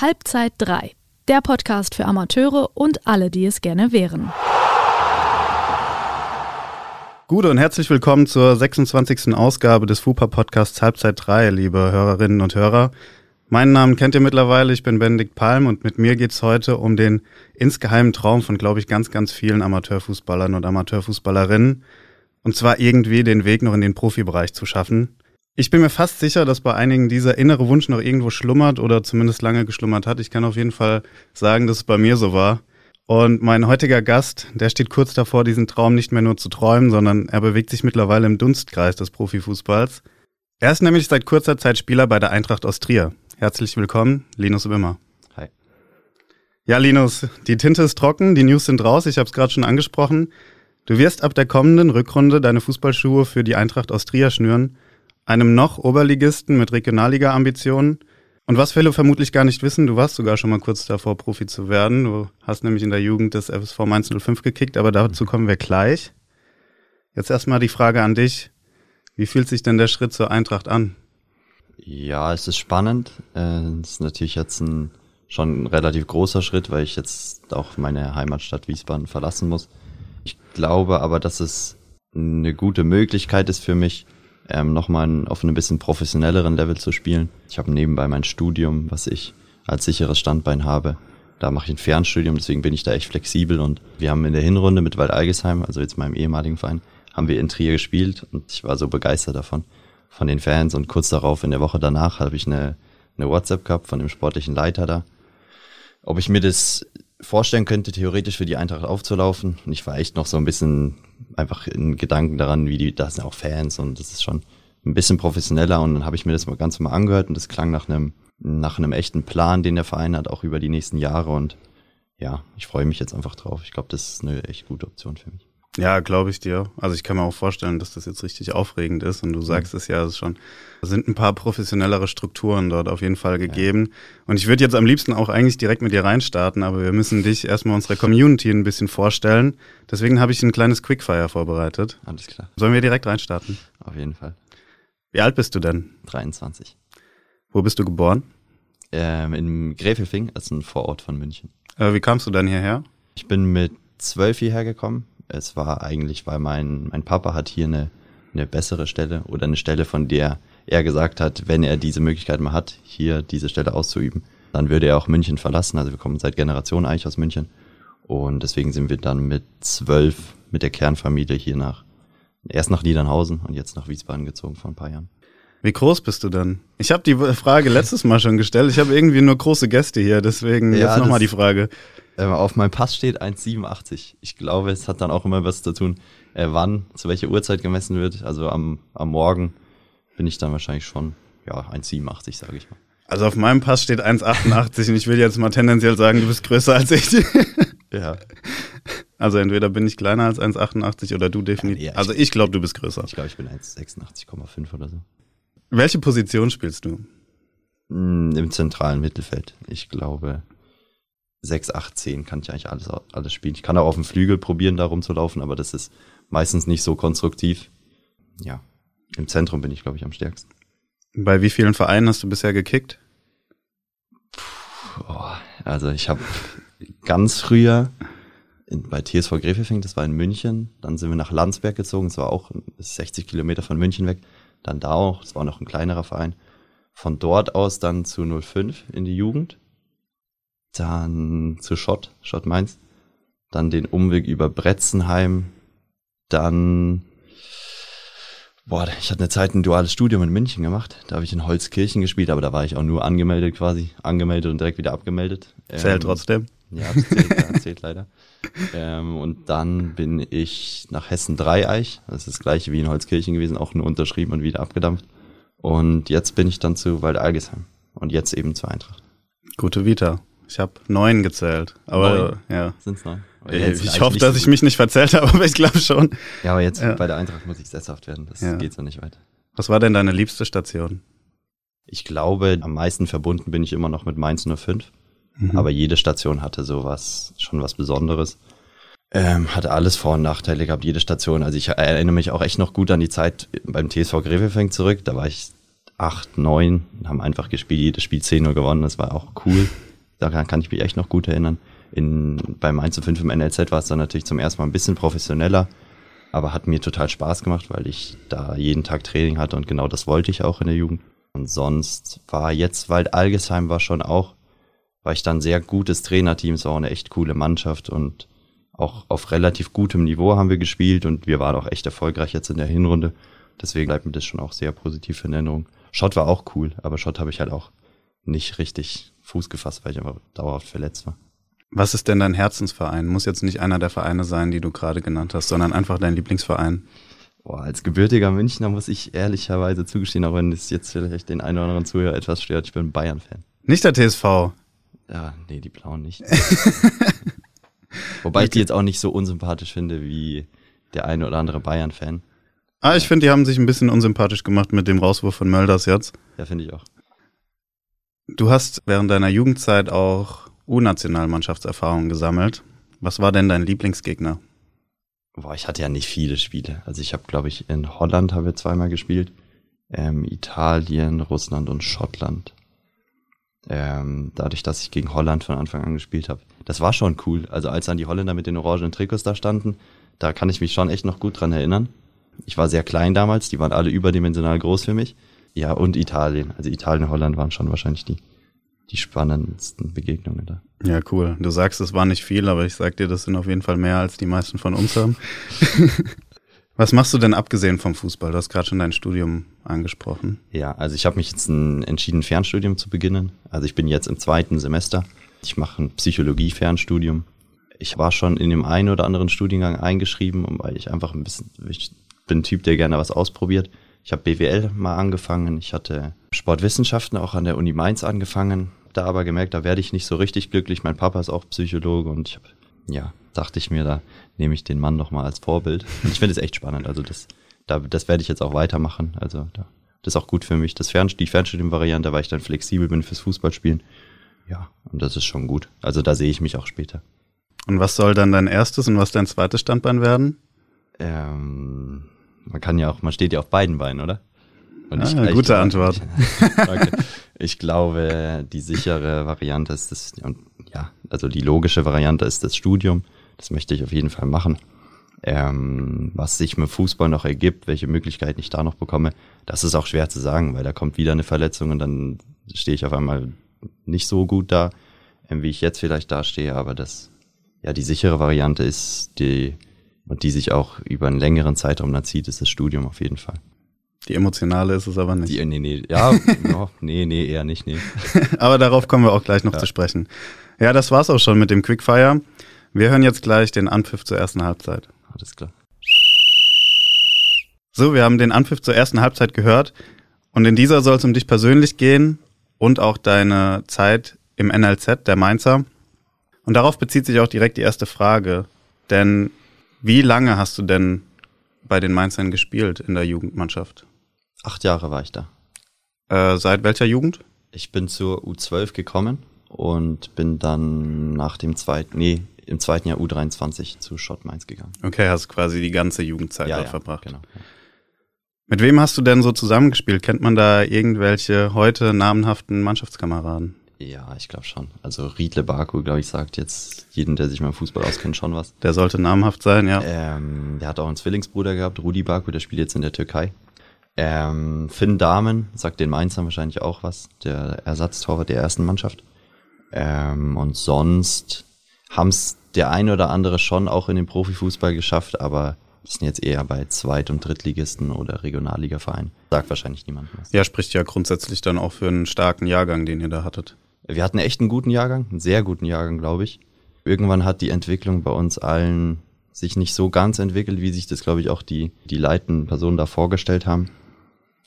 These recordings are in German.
Halbzeit 3, der Podcast für Amateure und alle, die es gerne wären. Gute und herzlich willkommen zur 26. Ausgabe des FUPA Podcasts Halbzeit 3, liebe Hörerinnen und Hörer. Meinen Namen kennt ihr mittlerweile, ich bin Benedikt Palm und mit mir geht's heute um den insgeheimen Traum von, glaube ich, ganz, ganz vielen Amateurfußballern und Amateurfußballerinnen. Und zwar irgendwie den Weg noch in den Profibereich zu schaffen. Ich bin mir fast sicher, dass bei einigen dieser innere Wunsch noch irgendwo schlummert oder zumindest lange geschlummert hat. Ich kann auf jeden Fall sagen, dass es bei mir so war. Und mein heutiger Gast, der steht kurz davor, diesen Traum nicht mehr nur zu träumen, sondern er bewegt sich mittlerweile im Dunstkreis des Profifußballs. Er ist nämlich seit kurzer Zeit Spieler bei der Eintracht aus Trier. Herzlich willkommen, Linus Wimmer. Hi. Ja, Linus, die Tinte ist trocken, die News sind raus, ich habe es gerade schon angesprochen. Du wirst ab der kommenden Rückrunde deine Fußballschuhe für die Eintracht aus Trier schnüren einem noch Oberligisten mit Regionalliga-Ambitionen. Und was viele vermutlich gar nicht wissen, du warst sogar schon mal kurz davor, Profi zu werden. Du hast nämlich in der Jugend des FSV Mainz 05 gekickt, aber dazu kommen wir gleich. Jetzt erstmal die Frage an dich. Wie fühlt sich denn der Schritt zur Eintracht an? Ja, es ist spannend. Äh, es ist natürlich jetzt ein, schon ein relativ großer Schritt, weil ich jetzt auch meine Heimatstadt Wiesbaden verlassen muss. Ich glaube aber, dass es eine gute Möglichkeit ist für mich, ähm, nochmal auf einem bisschen professionelleren Level zu spielen. Ich habe nebenbei mein Studium, was ich als sicheres Standbein habe. Da mache ich ein Fernstudium, deswegen bin ich da echt flexibel und wir haben in der Hinrunde mit Wald Algesheim, also jetzt meinem ehemaligen Verein, haben wir in Trier gespielt und ich war so begeistert davon, von den Fans und kurz darauf in der Woche danach habe ich eine, eine WhatsApp gehabt von dem sportlichen Leiter da, ob ich mir das vorstellen könnte, theoretisch für die Eintracht aufzulaufen. Und ich war echt noch so ein bisschen einfach in Gedanken daran, wie die, da sind auch Fans und das ist schon ein bisschen professioneller. Und dann habe ich mir das mal ganz mal angehört und das klang nach einem, nach einem echten Plan, den der Verein hat, auch über die nächsten Jahre. Und ja, ich freue mich jetzt einfach drauf. Ich glaube, das ist eine echt gute Option für mich. Ja, glaube ich dir. Also ich kann mir auch vorstellen, dass das jetzt richtig aufregend ist. Und du sagst mhm. es ja, es ist schon, es sind ein paar professionellere Strukturen dort auf jeden Fall gegeben. Ja. Und ich würde jetzt am liebsten auch eigentlich direkt mit dir reinstarten, aber wir müssen dich erstmal unserer Community ein bisschen vorstellen. Deswegen habe ich ein kleines Quickfire vorbereitet. Alles klar. Sollen wir direkt reinstarten? Auf jeden Fall. Wie alt bist du denn? 23. Wo bist du geboren? Ähm, in Gräfelfing, das ist ein Vorort von München. Äh, wie kamst du dann hierher? Ich bin mit zwölf hierher gekommen es war eigentlich, weil mein, mein Papa hat hier eine, eine bessere Stelle oder eine Stelle, von der er gesagt hat, wenn er diese Möglichkeit mal hat, hier diese Stelle auszuüben, dann würde er auch München verlassen. Also wir kommen seit Generationen eigentlich aus München. Und deswegen sind wir dann mit zwölf mit der Kernfamilie hier nach, erst nach Niedernhausen und jetzt nach Wiesbaden gezogen vor ein paar Jahren. Wie groß bist du denn? Ich habe die Frage letztes Mal schon gestellt. Ich habe irgendwie nur große Gäste hier, deswegen ja, jetzt nochmal die Frage. Äh, auf meinem Pass steht 1,87. Ich glaube, es hat dann auch immer was zu tun, äh, wann, zu welcher Uhrzeit gemessen wird. Also am, am Morgen bin ich dann wahrscheinlich schon, ja, 1,87, sage ich mal. Also auf meinem Pass steht 1,88 und ich will jetzt mal tendenziell sagen, du bist größer als ich. ja. Also entweder bin ich kleiner als 1,88 oder du definitiv. Ja, nee, also ich glaube, du bist größer. Ich glaube, ich bin 1,86,5 oder so. Welche Position spielst du? Mm, Im zentralen Mittelfeld. Ich glaube, 6, 8, 10 kann ich eigentlich alles, alles spielen. Ich kann auch auf dem Flügel probieren, da rumzulaufen, aber das ist meistens nicht so konstruktiv. Ja, im Zentrum bin ich, glaube ich, am stärksten. Bei wie vielen Vereinen hast du bisher gekickt? Puh, oh, also ich habe ganz früher in, bei TSV Gräfelfing, das war in München, dann sind wir nach Landsberg gezogen, das war auch 60 Kilometer von München weg, dann da auch, das war noch ein kleinerer Verein. Von dort aus dann zu 05 in die Jugend dann zu Schott, Schott Mainz, dann den Umweg über Bretzenheim, dann, boah, ich hatte eine Zeit ein duales Studium in München gemacht, da habe ich in Holzkirchen gespielt, aber da war ich auch nur angemeldet quasi, angemeldet und direkt wieder abgemeldet. Zählt ähm, trotzdem. Ja, das zählt, zählt leider. Ähm, und dann bin ich nach Hessen Dreieich, das ist das gleiche wie in Holzkirchen gewesen, auch nur unterschrieben und wieder abgedampft. Und jetzt bin ich dann zu Wald Algesheim und jetzt eben zur Eintracht. Gute Vita. Ich habe neun gezählt. Aber neun. ja. Sind's neun? Ich, ich hoffe, dass ich mich nicht verzählt habe, aber ich glaube schon. Ja, aber jetzt ja. bei der Eintracht muss ich sesshaft werden. Das ja. geht so nicht weiter. Was war denn deine liebste Station? Ich glaube, am meisten verbunden bin ich immer noch mit Mainz 05. Mhm. Aber jede Station hatte sowas, schon was Besonderes. Ähm, hatte alles Vor- und Nachteile gehabt, jede Station. Also ich erinnere mich auch echt noch gut an die Zeit beim TSV Grevelfing zurück. Da war ich acht, neun, haben einfach gespielt, jedes Spiel 10 Uhr gewonnen. Das war auch cool. Daran kann ich mich echt noch gut erinnern. In, beim 1 zu 5 im NLZ war es dann natürlich zum ersten Mal ein bisschen professioneller, aber hat mir total Spaß gemacht, weil ich da jeden Tag Training hatte und genau das wollte ich auch in der Jugend. Und sonst war jetzt Wald Algesheim war schon auch, war ich dann sehr gutes Trainerteam, es war auch eine echt coole Mannschaft und auch auf relativ gutem Niveau haben wir gespielt und wir waren auch echt erfolgreich jetzt in der Hinrunde. Deswegen bleibt mir das schon auch sehr positiv in Erinnerung. Schott war auch cool, aber Schott habe ich halt auch nicht richtig Fuß gefasst, weil ich einfach dauerhaft verletzt war. Was ist denn dein Herzensverein? Muss jetzt nicht einer der Vereine sein, die du gerade genannt hast, sondern einfach dein Lieblingsverein. Boah, als gebürtiger Münchner muss ich ehrlicherweise zugestehen, auch wenn es jetzt vielleicht den einen oder anderen Zuhörer etwas stört, ich bin Bayern-Fan. Nicht der TSV. Ja, nee, die Blauen nicht. Wobei ich die jetzt auch nicht so unsympathisch finde wie der eine oder andere Bayern-Fan. Ah, ich finde, die haben sich ein bisschen unsympathisch gemacht mit dem Rauswurf von Mölders jetzt. Ja, finde ich auch. Du hast während deiner Jugendzeit auch U-Nationalmannschaftserfahrungen gesammelt. Was war denn dein Lieblingsgegner? Boah, ich hatte ja nicht viele Spiele. Also ich habe, glaube ich, in Holland haben wir zweimal gespielt, ähm, Italien, Russland und Schottland. Ähm, dadurch, dass ich gegen Holland von Anfang an gespielt habe. Das war schon cool. Also als dann die Holländer mit den orangenen Trikots da standen, da kann ich mich schon echt noch gut dran erinnern. Ich war sehr klein damals, die waren alle überdimensional groß für mich. Ja, und Italien. Also Italien und Holland waren schon wahrscheinlich die, die spannendsten Begegnungen da. Ja, cool. Du sagst, es war nicht viel, aber ich sag dir, das sind auf jeden Fall mehr, als die meisten von uns haben. Was machst du denn abgesehen vom Fußball? Du hast gerade schon dein Studium angesprochen. Ja, also ich habe mich jetzt entschieden, Fernstudium zu beginnen. Also ich bin jetzt im zweiten Semester. Ich mache ein Psychologie-Fernstudium. Ich war schon in dem einen oder anderen Studiengang eingeschrieben, weil ich einfach ein bisschen, ich bin ein Typ, der gerne was ausprobiert. Ich habe BWL mal angefangen, ich hatte Sportwissenschaften auch an der Uni Mainz angefangen, da aber gemerkt, da werde ich nicht so richtig glücklich. Mein Papa ist auch Psychologe und ich habe, ja, dachte ich mir, da nehme ich den Mann noch mal als Vorbild. Und ich finde es echt spannend. Also das, da, das werde ich jetzt auch weitermachen. Also da, das ist auch gut für mich. Das Fern, die Fernstudium-Variante, weil ich dann flexibel bin fürs Fußballspielen. Ja, und das ist schon gut. Also da sehe ich mich auch später. Und was soll dann dein erstes und was dein zweites Standbein werden? Ähm, man kann ja auch, man steht ja auf beiden Beinen, oder? Und ich, ah, gute ich, Antwort. okay. Ich glaube, die sichere Variante ist das, und ja, also die logische Variante ist das Studium. Das möchte ich auf jeden Fall machen. Ähm, was sich mit Fußball noch ergibt, welche Möglichkeiten ich da noch bekomme, das ist auch schwer zu sagen, weil da kommt wieder eine Verletzung und dann stehe ich auf einmal nicht so gut da, ähm, wie ich jetzt vielleicht dastehe, aber das, ja, die sichere Variante ist die, und die sich auch über einen längeren Zeitraum dann zieht, ist das Studium auf jeden Fall. Die emotionale ist es aber nicht. Die, nee, nee, ja, no, nee, nee, eher nicht, nee. aber darauf kommen wir auch gleich noch ja. zu sprechen. Ja, das war's auch schon mit dem Quickfire. Wir hören jetzt gleich den Anpfiff zur ersten Halbzeit. Alles klar. So, wir haben den Anpfiff zur ersten Halbzeit gehört. Und in dieser soll es um dich persönlich gehen und auch deine Zeit im NLZ, der Mainzer. Und darauf bezieht sich auch direkt die erste Frage. Denn wie lange hast du denn bei den Mainzern gespielt in der Jugendmannschaft? Acht Jahre war ich da. Äh, seit welcher Jugend? Ich bin zur U12 gekommen und bin dann nach dem zweiten, nee, im zweiten Jahr U23 zu Schott Mainz gegangen. Okay, hast quasi die ganze Jugendzeit ja, dort ja, verbracht. Genau. Ja. Mit wem hast du denn so zusammengespielt? Kennt man da irgendwelche heute namenhaften Mannschaftskameraden? Ja, ich glaube schon. Also Riedle Baku, glaube ich, sagt jetzt jedem, der sich mal im Fußball auskennt, schon was. Der sollte namhaft sein, ja. Ähm, der hat auch einen Zwillingsbruder gehabt, Rudi Baku, der spielt jetzt in der Türkei. Ähm, Finn Dahmen sagt den Mainzern wahrscheinlich auch was, der Ersatztorwart der ersten Mannschaft. Ähm, und sonst haben's der eine oder andere schon auch in den Profifußball geschafft, aber sind jetzt eher bei Zweit- und Drittligisten oder Regionalligavereinen. Sagt wahrscheinlich niemand was. Ja, spricht ja grundsätzlich dann auch für einen starken Jahrgang, den ihr da hattet. Wir hatten echt einen guten Jahrgang, einen sehr guten Jahrgang, glaube ich. Irgendwann hat die Entwicklung bei uns allen sich nicht so ganz entwickelt, wie sich das, glaube ich, auch die, die leitenden Personen da vorgestellt haben.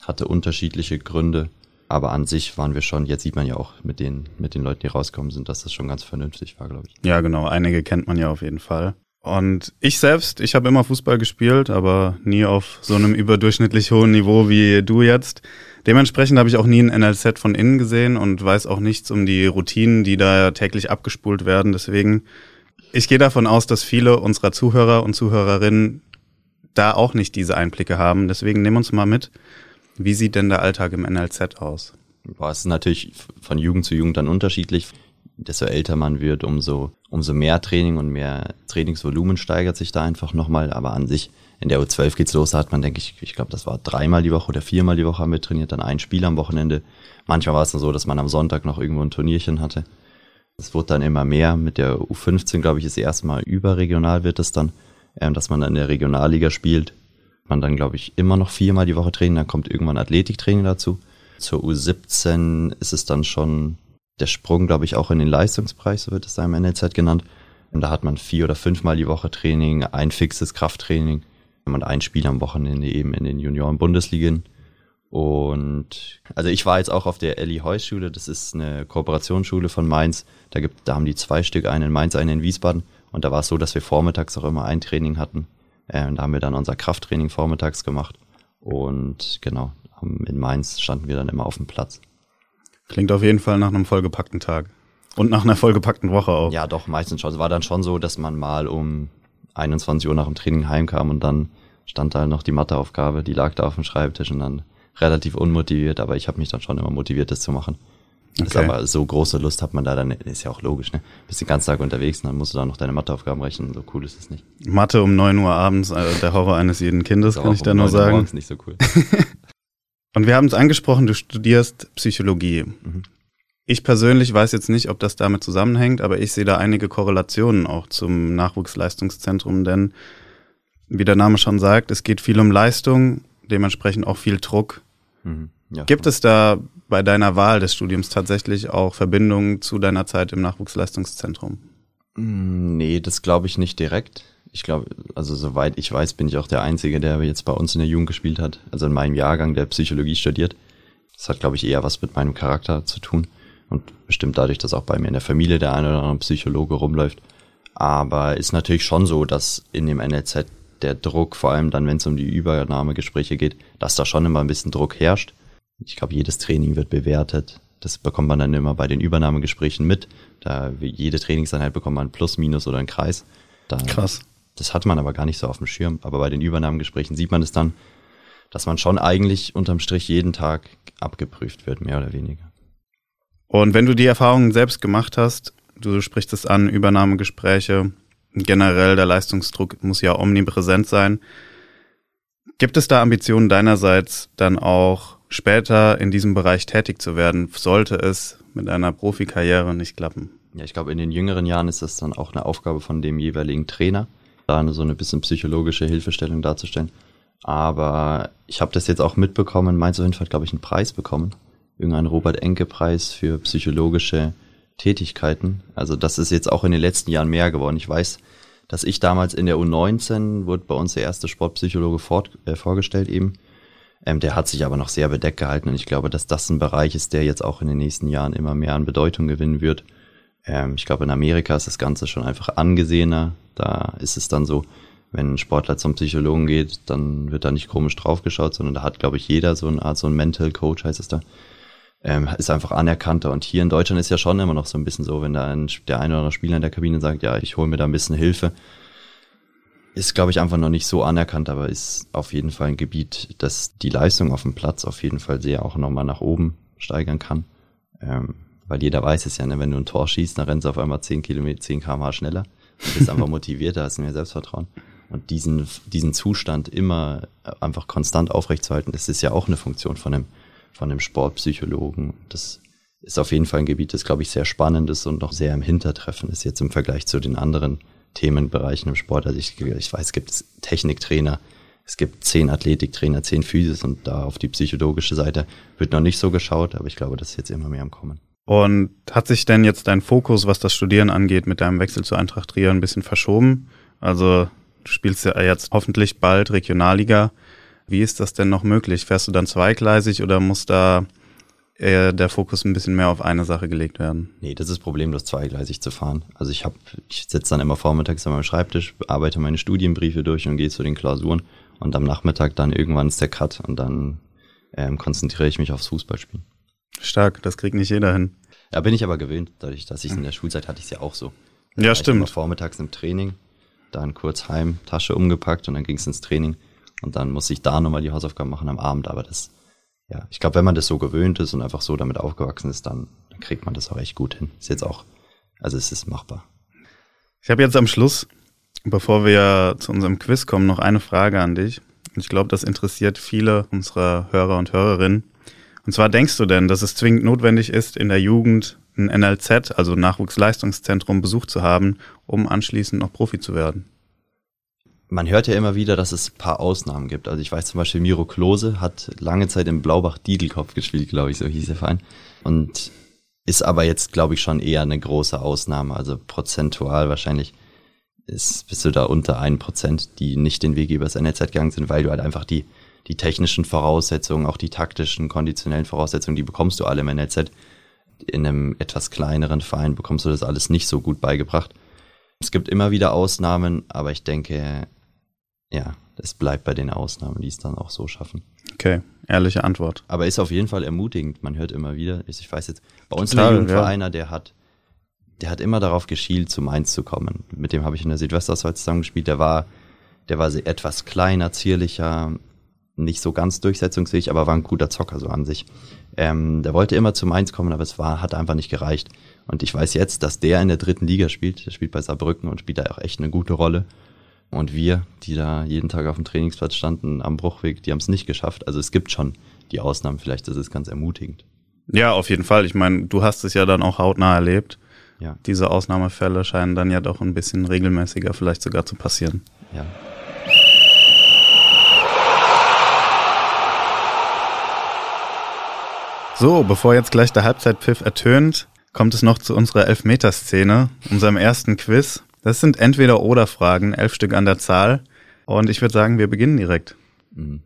Hatte unterschiedliche Gründe. Aber an sich waren wir schon, jetzt sieht man ja auch mit den, mit den Leuten, die rauskommen sind, dass das schon ganz vernünftig war, glaube ich. Ja, genau. Einige kennt man ja auf jeden Fall. Und ich selbst, ich habe immer Fußball gespielt, aber nie auf so einem überdurchschnittlich hohen Niveau wie du jetzt. Dementsprechend habe ich auch nie ein NLZ von innen gesehen und weiß auch nichts um die Routinen, die da täglich abgespult werden. Deswegen, ich gehe davon aus, dass viele unserer Zuhörer und Zuhörerinnen da auch nicht diese Einblicke haben. Deswegen nehmen uns mal mit. Wie sieht denn der Alltag im NLZ aus? Boah, es ist natürlich von Jugend zu Jugend dann unterschiedlich desto älter man wird, umso, umso mehr Training und mehr Trainingsvolumen steigert sich da einfach nochmal. Aber an sich, in der U12 geht's los, da hat man, denke ich, ich glaube, das war dreimal die Woche oder viermal die Woche haben wir trainiert, dann ein Spiel am Wochenende. Manchmal war es dann so, dass man am Sonntag noch irgendwo ein Turnierchen hatte. Es wurde dann immer mehr. Mit der U15, glaube ich, ist erstmal überregional wird es dann, ähm, dass man dann in der Regionalliga spielt. Man dann, glaube ich, immer noch viermal die Woche trainiert, dann kommt irgendwann Athletiktraining dazu. Zur U17 ist es dann schon der Sprung, glaube ich, auch in den Leistungsbereich, so wird es da im NLZ genannt. Und da hat man vier oder fünfmal die Woche Training, ein fixes Krafttraining und ein Spiel am Wochenende eben in den Junioren-Bundesligen. Und also ich war jetzt auch auf der Ellie Heuss Schule, das ist eine Kooperationsschule von Mainz. Da gibt, da haben die zwei Stück, einen in Mainz, einen in Wiesbaden. Und da war es so, dass wir vormittags auch immer ein Training hatten. Äh, und da haben wir dann unser Krafttraining vormittags gemacht. Und genau, in Mainz standen wir dann immer auf dem Platz. Klingt auf jeden Fall nach einem vollgepackten Tag. Und nach einer vollgepackten Woche auch. Ja, doch, meistens schon. Es war dann schon so, dass man mal um 21 Uhr nach dem Training heimkam und dann stand da noch die Matheaufgabe, die lag da auf dem Schreibtisch und dann relativ unmotiviert, aber ich habe mich dann schon immer motiviert, das zu machen. Okay. Ist aber so große Lust hat man da dann, ist ja auch logisch, ne? Bist den ganzen Tag unterwegs und dann musst du da noch deine Matheaufgaben rechnen, so cool ist es nicht. Mathe um neun Uhr abends, also der Horror eines jeden Kindes, kann ich um da nur sagen. Morgens nicht so cool. und wir haben es angesprochen, du studierst Psychologie. Mhm. Ich persönlich weiß jetzt nicht, ob das damit zusammenhängt, aber ich sehe da einige Korrelationen auch zum Nachwuchsleistungszentrum, denn wie der Name schon sagt, es geht viel um Leistung, dementsprechend auch viel Druck. Mhm. Ja, Gibt es da bei deiner Wahl des Studiums tatsächlich auch Verbindungen zu deiner Zeit im Nachwuchsleistungszentrum? Mm, nee, das glaube ich nicht direkt. Ich glaube, also soweit ich weiß, bin ich auch der Einzige, der jetzt bei uns in der Jugend gespielt hat. Also in meinem Jahrgang, der Psychologie studiert. Das hat, glaube ich, eher was mit meinem Charakter zu tun. Und bestimmt dadurch, dass auch bei mir in der Familie der eine oder andere Psychologe rumläuft. Aber ist natürlich schon so, dass in dem NLZ der Druck, vor allem dann, wenn es um die Übernahmegespräche geht, dass da schon immer ein bisschen Druck herrscht. Ich glaube, jedes Training wird bewertet. Das bekommt man dann immer bei den Übernahmegesprächen mit. Da jede Trainingseinheit bekommt man ein Plus, Minus oder ein Kreis. Da, Krass. Das hat man aber gar nicht so auf dem Schirm. Aber bei den Übernahmegesprächen sieht man es dann, dass man schon eigentlich unterm Strich jeden Tag abgeprüft wird, mehr oder weniger. Und wenn du die Erfahrungen selbst gemacht hast, du sprichst es an, Übernahmegespräche, generell der Leistungsdruck muss ja omnipräsent sein. Gibt es da Ambitionen deinerseits dann auch später in diesem Bereich tätig zu werden, sollte es mit einer Profikarriere nicht klappen? Ja, ich glaube, in den jüngeren Jahren ist das dann auch eine Aufgabe von dem jeweiligen Trainer, da so eine bisschen psychologische Hilfestellung darzustellen. Aber ich habe das jetzt auch mitbekommen. Mainz auf jeden Fall, glaube ich, einen Preis bekommen. Irgendeinen Robert-Enke-Preis für psychologische Tätigkeiten. Also das ist jetzt auch in den letzten Jahren mehr geworden. Ich weiß, dass ich damals in der U19 wurde bei uns der erste Sportpsychologe fort, äh, vorgestellt eben. Ähm, der hat sich aber noch sehr bedeckt gehalten und ich glaube, dass das ein Bereich ist, der jetzt auch in den nächsten Jahren immer mehr an Bedeutung gewinnen wird. Ähm, ich glaube, in Amerika ist das Ganze schon einfach angesehener. Da ist es dann so, wenn ein Sportler zum Psychologen geht, dann wird da nicht komisch draufgeschaut, sondern da hat, glaube ich, jeder so eine Art, so ein Mental Coach heißt es da, ähm, ist einfach anerkannter. Und hier in Deutschland ist ja schon immer noch so ein bisschen so, wenn da ein, der eine oder andere Spieler in der Kabine sagt, ja, ich hole mir da ein bisschen Hilfe, ist, glaube ich, einfach noch nicht so anerkannt, aber ist auf jeden Fall ein Gebiet, das die Leistung auf dem Platz auf jeden Fall sehr auch nochmal nach oben steigern kann. Ähm, weil jeder weiß es ja, ne? wenn du ein Tor schießt, dann rennst du auf einmal 10 Kilometer, 10 km schneller. Du bist einfach motivierter, hast mehr Selbstvertrauen. Und diesen, diesen Zustand immer einfach konstant aufrechtzuerhalten, das ist ja auch eine Funktion von einem von einem Sportpsychologen. Das ist auf jeden Fall ein Gebiet, das, glaube ich, sehr spannend ist und noch sehr im Hintertreffen ist jetzt im Vergleich zu den anderen Themenbereichen im Sport. Also ich, ich weiß, es gibt Techniktrainer, es gibt zehn Athletiktrainer, zehn Physis und da auf die psychologische Seite wird noch nicht so geschaut, aber ich glaube, das ist jetzt immer mehr am Kommen. Und hat sich denn jetzt dein Fokus, was das Studieren angeht, mit deinem Wechsel zu Eintracht Trier ein bisschen verschoben? Also du spielst ja jetzt hoffentlich bald Regionalliga. Wie ist das denn noch möglich? Fährst du dann zweigleisig oder muss da eher der Fokus ein bisschen mehr auf eine Sache gelegt werden? Nee, das ist problemlos zweigleisig zu fahren. Also ich habe, ich sitze dann immer vormittags an meinem Schreibtisch, arbeite meine Studienbriefe durch und gehe zu den Klausuren und am Nachmittag dann irgendwann ist der Cut und dann ähm, konzentriere ich mich aufs Fußballspielen. Stark, das kriegt nicht jeder hin. Ja, bin ich aber gewöhnt, dadurch, dass ich in der Schulzeit hatte ich es ja auch so. Da ja, stimmt. vormittags im Training, dann kurz heim, Tasche umgepackt und dann ging es ins Training. Und dann muss ich da nochmal die Hausaufgaben machen am Abend. Aber das, ja, ich glaube, wenn man das so gewöhnt ist und einfach so damit aufgewachsen ist, dann, dann kriegt man das auch echt gut hin. Ist jetzt auch Also es ist machbar. Ich habe jetzt am Schluss, bevor wir zu unserem Quiz kommen, noch eine Frage an dich. Und ich glaube, das interessiert viele unserer Hörer und Hörerinnen. Und zwar denkst du denn, dass es zwingend notwendig ist, in der Jugend ein NLZ, also Nachwuchsleistungszentrum, besucht zu haben, um anschließend noch Profi zu werden? Man hört ja immer wieder, dass es ein paar Ausnahmen gibt. Also ich weiß zum Beispiel, Miro Klose hat lange Zeit im Blaubach-Diedelkopf gespielt, glaube ich, so hieß der Verein. Und ist aber jetzt, glaube ich, schon eher eine große Ausnahme. Also prozentual wahrscheinlich ist, bist du da unter ein Prozent, die nicht den Weg übers NLZ gegangen sind, weil du halt einfach die, die technischen Voraussetzungen, auch die taktischen, konditionellen Voraussetzungen, die bekommst du alle im NLZ. In einem etwas kleineren Verein bekommst du das alles nicht so gut beigebracht. Es gibt immer wieder Ausnahmen, aber ich denke, ja, es bleibt bei den Ausnahmen, die es dann auch so schaffen. Okay, ehrliche Antwort. Aber ist auf jeden Fall ermutigend. Man hört immer wieder, ich weiß jetzt, bei uns Total, in der ja. einer, der hat, der hat immer darauf geschielt, zu Mainz zu kommen. Mit dem habe ich in der Südwestauswahl zusammengespielt. Der war, der war etwas kleiner, zierlicher, nicht so ganz durchsetzungsfähig, aber war ein guter Zocker so an sich. Ähm, der wollte immer zu Mainz kommen, aber es war, hat einfach nicht gereicht. Und ich weiß jetzt, dass der in der dritten Liga spielt. Der spielt bei Saarbrücken und spielt da auch echt eine gute Rolle. Und wir, die da jeden Tag auf dem Trainingsplatz standen am Bruchweg, die haben es nicht geschafft. Also es gibt schon die Ausnahmen. Vielleicht ist es ganz ermutigend. Ja, auf jeden Fall. Ich meine, du hast es ja dann auch hautnah erlebt. Ja, Diese Ausnahmefälle scheinen dann ja doch ein bisschen regelmäßiger vielleicht sogar zu passieren. ja. So, bevor jetzt gleich der Halbzeitpfiff ertönt, kommt es noch zu unserer Elfmeterszene, unserem ersten Quiz. Das sind entweder oder Fragen, elf Stück an der Zahl. Und ich würde sagen, wir beginnen direkt. Mhm.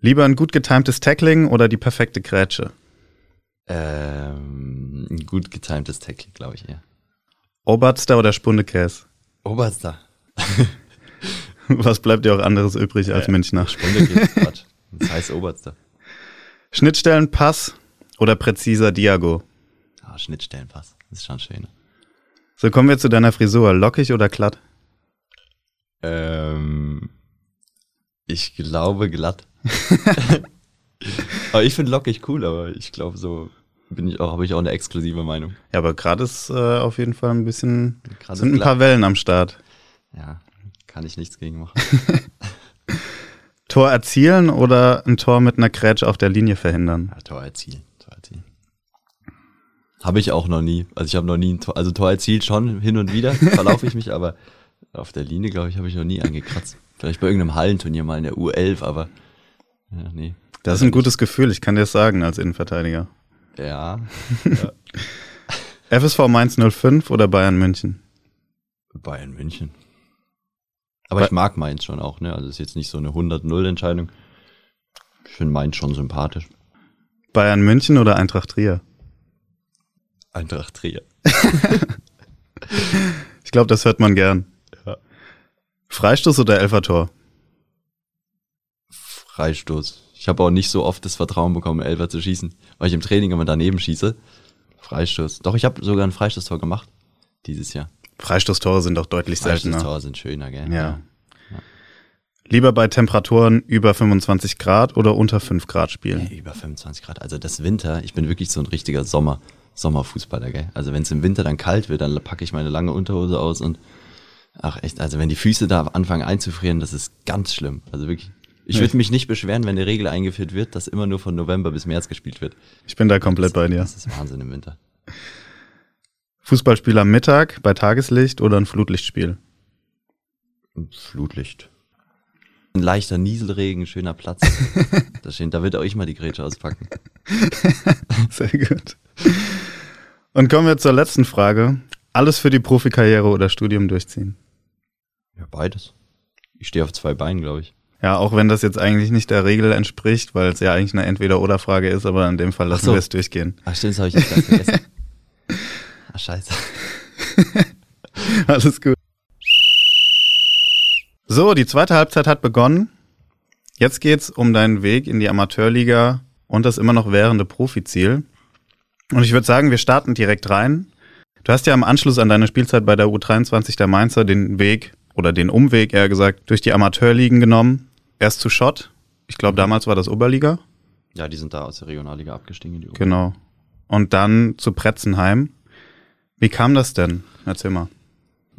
Lieber ein gut getimtes Tackling oder die perfekte Grätsche? Ähm, ein gut getimtes Tackle, glaube ich, ja. Oberster oder Spundekäs? Oberster. Was bleibt dir auch anderes übrig als Münchner? Stunde geht's grad. Das heißt Oberster. Schnittstellenpass oder präziser Diago? Ah, Schnittstellenpass. Das ist schon schön. So kommen wir zu deiner Frisur. Lockig oder glatt? Ähm, ich glaube glatt. aber ich finde lockig cool, aber ich glaube so bin ich auch, habe ich auch eine exklusive Meinung. Ja, aber gerade ist äh, auf jeden Fall ein bisschen, Grad sind ein glatt. paar Wellen am Start. Ja, kann ich nichts gegen machen. Tor erzielen oder ein Tor mit einer Grätsche auf der Linie verhindern? Ja, Tor erzielen, Tor erzielen. Habe ich auch noch nie. Also ich habe noch nie ein Tor, also Tor erzielt schon hin und wieder, verlaufe ich mich, aber auf der Linie, glaube ich, habe ich noch nie angekratzt. Vielleicht bei irgendeinem Hallenturnier mal in der U11, aber ja, nee. Das ist ein gutes Gefühl, ich kann dir das sagen als Innenverteidiger. Ja, FSV Mainz 05 oder Bayern München? Bayern München. Aber ich mag Mainz schon auch, ne? Also ist jetzt nicht so eine 100-0-Entscheidung. Ich finde Mainz schon sympathisch. Bayern München oder Eintracht Trier? Eintracht Trier. Ich glaube, das hört man gern. Ja. Freistoß oder Elfertor? Freistoß. Ich habe auch nicht so oft das Vertrauen bekommen, Elfer zu schießen, weil ich im Training immer daneben schieße. Freistoß. Doch, ich habe sogar ein Freistoßtor gemacht dieses Jahr. Freistoßtore sind doch deutlich seltener. Freistoßtore sind schöner, gell? Ja. Lieber bei Temperaturen über 25 Grad oder unter 5 Grad spielen? Ja, Über 25 Grad. Also das Winter, ich bin wirklich so ein richtiger Sommer, Sommerfußballer, gell? Also wenn es im Winter dann kalt wird, dann packe ich meine lange Unterhose aus und ach echt, also wenn die Füße da anfangen einzufrieren, das ist ganz schlimm. Also wirklich. Ich würde mich nicht beschweren, wenn eine Regel eingeführt wird, dass immer nur von November bis März gespielt wird. Ich bin da komplett bei dir. Das ist Wahnsinn im Winter. Fußballspiel am Mittag bei Tageslicht oder ein Flutlichtspiel? Flutlicht. Ein leichter Nieselregen, schöner Platz. da, stehen, da wird auch ich mal die Grätsche auspacken. Sehr gut. Und kommen wir zur letzten Frage. Alles für die Profikarriere oder Studium durchziehen? Ja, beides. Ich stehe auf zwei Beinen, glaube ich. Ja, auch wenn das jetzt eigentlich nicht der Regel entspricht, weil es ja eigentlich eine Entweder-Oder-Frage ist, aber in dem Fall lassen so. wir es durchgehen. Ach stimmt, das habe ich jetzt ganz vergessen. Ach scheiße. Alles gut. So, die zweite Halbzeit hat begonnen. Jetzt geht's um deinen Weg in die Amateurliga und das immer noch währende Profiziel. Und ich würde sagen, wir starten direkt rein. Du hast ja im Anschluss an deine Spielzeit bei der U23 der Mainzer den Weg oder den Umweg, eher gesagt, durch die Amateurligen genommen. Erst zu Schott. Ich glaube, damals war das Oberliga. Ja, die sind da aus der Regionalliga abgestiegen. Die Genau. Und dann zu Pretzenheim. Wie kam das denn? Erzähl mal.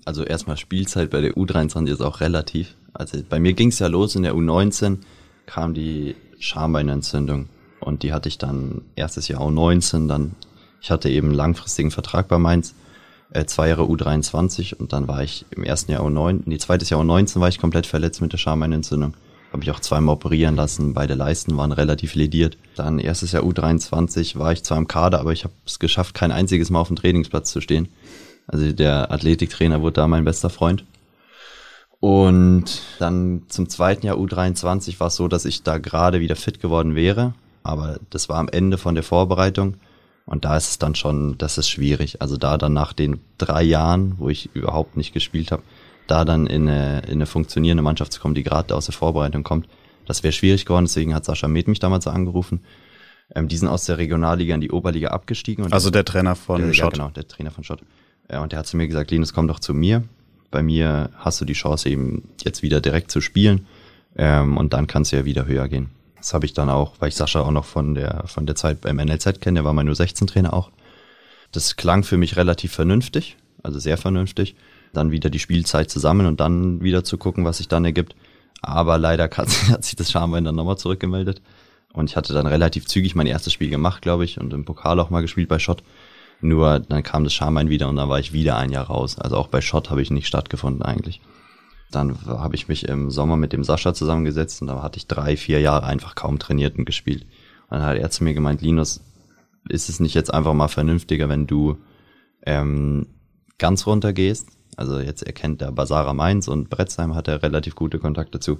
Also erstmal Spielzeit bei der U23 ist auch relativ. Also bei mir ging es ja los in der U19, kam die Schambeinentzündung und die hatte ich dann erstes Jahr U19, dann ich hatte eben einen langfristigen Vertrag bei Mainz, äh, zwei Jahre U23 und dann war ich im ersten Jahr U9, nee, zweites Jahr U19 war ich komplett verletzt mit der Schambeinentzündung. Habe ich auch zweimal operieren lassen, beide Leisten waren relativ lediert. Dann erstes Jahr U23 war ich zwar im Kader, aber ich habe es geschafft, kein einziges Mal auf dem Trainingsplatz zu stehen. Also der Athletiktrainer wurde da mein bester Freund. Und dann zum zweiten Jahr U23 war es so, dass ich da gerade wieder fit geworden wäre. Aber das war am Ende von der Vorbereitung. Und da ist es dann schon, das ist schwierig. Also da dann nach den drei Jahren, wo ich überhaupt nicht gespielt habe, da dann in eine, in eine funktionierende Mannschaft zu kommen, die gerade aus der Vorbereitung kommt, das wäre schwierig geworden. Deswegen hat Sascha Med mich damals angerufen. Ähm, die sind aus der Regionalliga in die Oberliga abgestiegen. also der Trainer von der, Schott. Ja, genau, der Trainer von Schott. Ja, und der hat zu mir gesagt, Linus, komm doch zu mir. Bei mir hast du die Chance eben jetzt wieder direkt zu spielen. Ähm, und dann kannst du ja wieder höher gehen. Das habe ich dann auch, weil ich Sascha auch noch von der, von der Zeit beim NLZ kenne, der war mein U16-Trainer auch. Das klang für mich relativ vernünftig, also sehr vernünftig. Dann wieder die Spielzeit zusammen und dann wieder zu gucken, was sich dann ergibt. Aber leider hat, hat sich das Schambein dann nochmal zurückgemeldet. Und ich hatte dann relativ zügig mein erstes Spiel gemacht, glaube ich, und im Pokal auch mal gespielt bei Schott. Nur dann kam das Schambein wieder und dann war ich wieder ein Jahr raus. Also auch bei Schott habe ich nicht stattgefunden eigentlich. Dann habe ich mich im Sommer mit dem Sascha zusammengesetzt und da hatte ich drei, vier Jahre einfach kaum trainiert und gespielt. Und dann hat er zu mir gemeint, Linus, ist es nicht jetzt einfach mal vernünftiger, wenn du ähm, ganz runter gehst? Also jetzt erkennt der Basara Mainz und Bretzheim hat er relativ gute Kontakte dazu.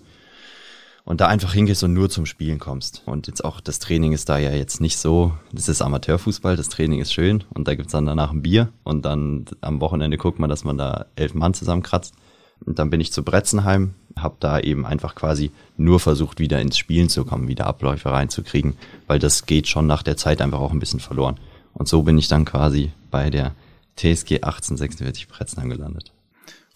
Und da einfach hingehst und nur zum Spielen kommst. Und jetzt auch das Training ist da ja jetzt nicht so, das ist Amateurfußball, das Training ist schön und da gibt's dann danach ein Bier und dann am Wochenende guckt man, dass man da elf Mann zusammenkratzt. Und dann bin ich zu Bretzenheim, habe da eben einfach quasi nur versucht, wieder ins Spielen zu kommen, wieder Abläufe reinzukriegen, weil das geht schon nach der Zeit einfach auch ein bisschen verloren. Und so bin ich dann quasi bei der TSG 1846 Bretzenheim gelandet.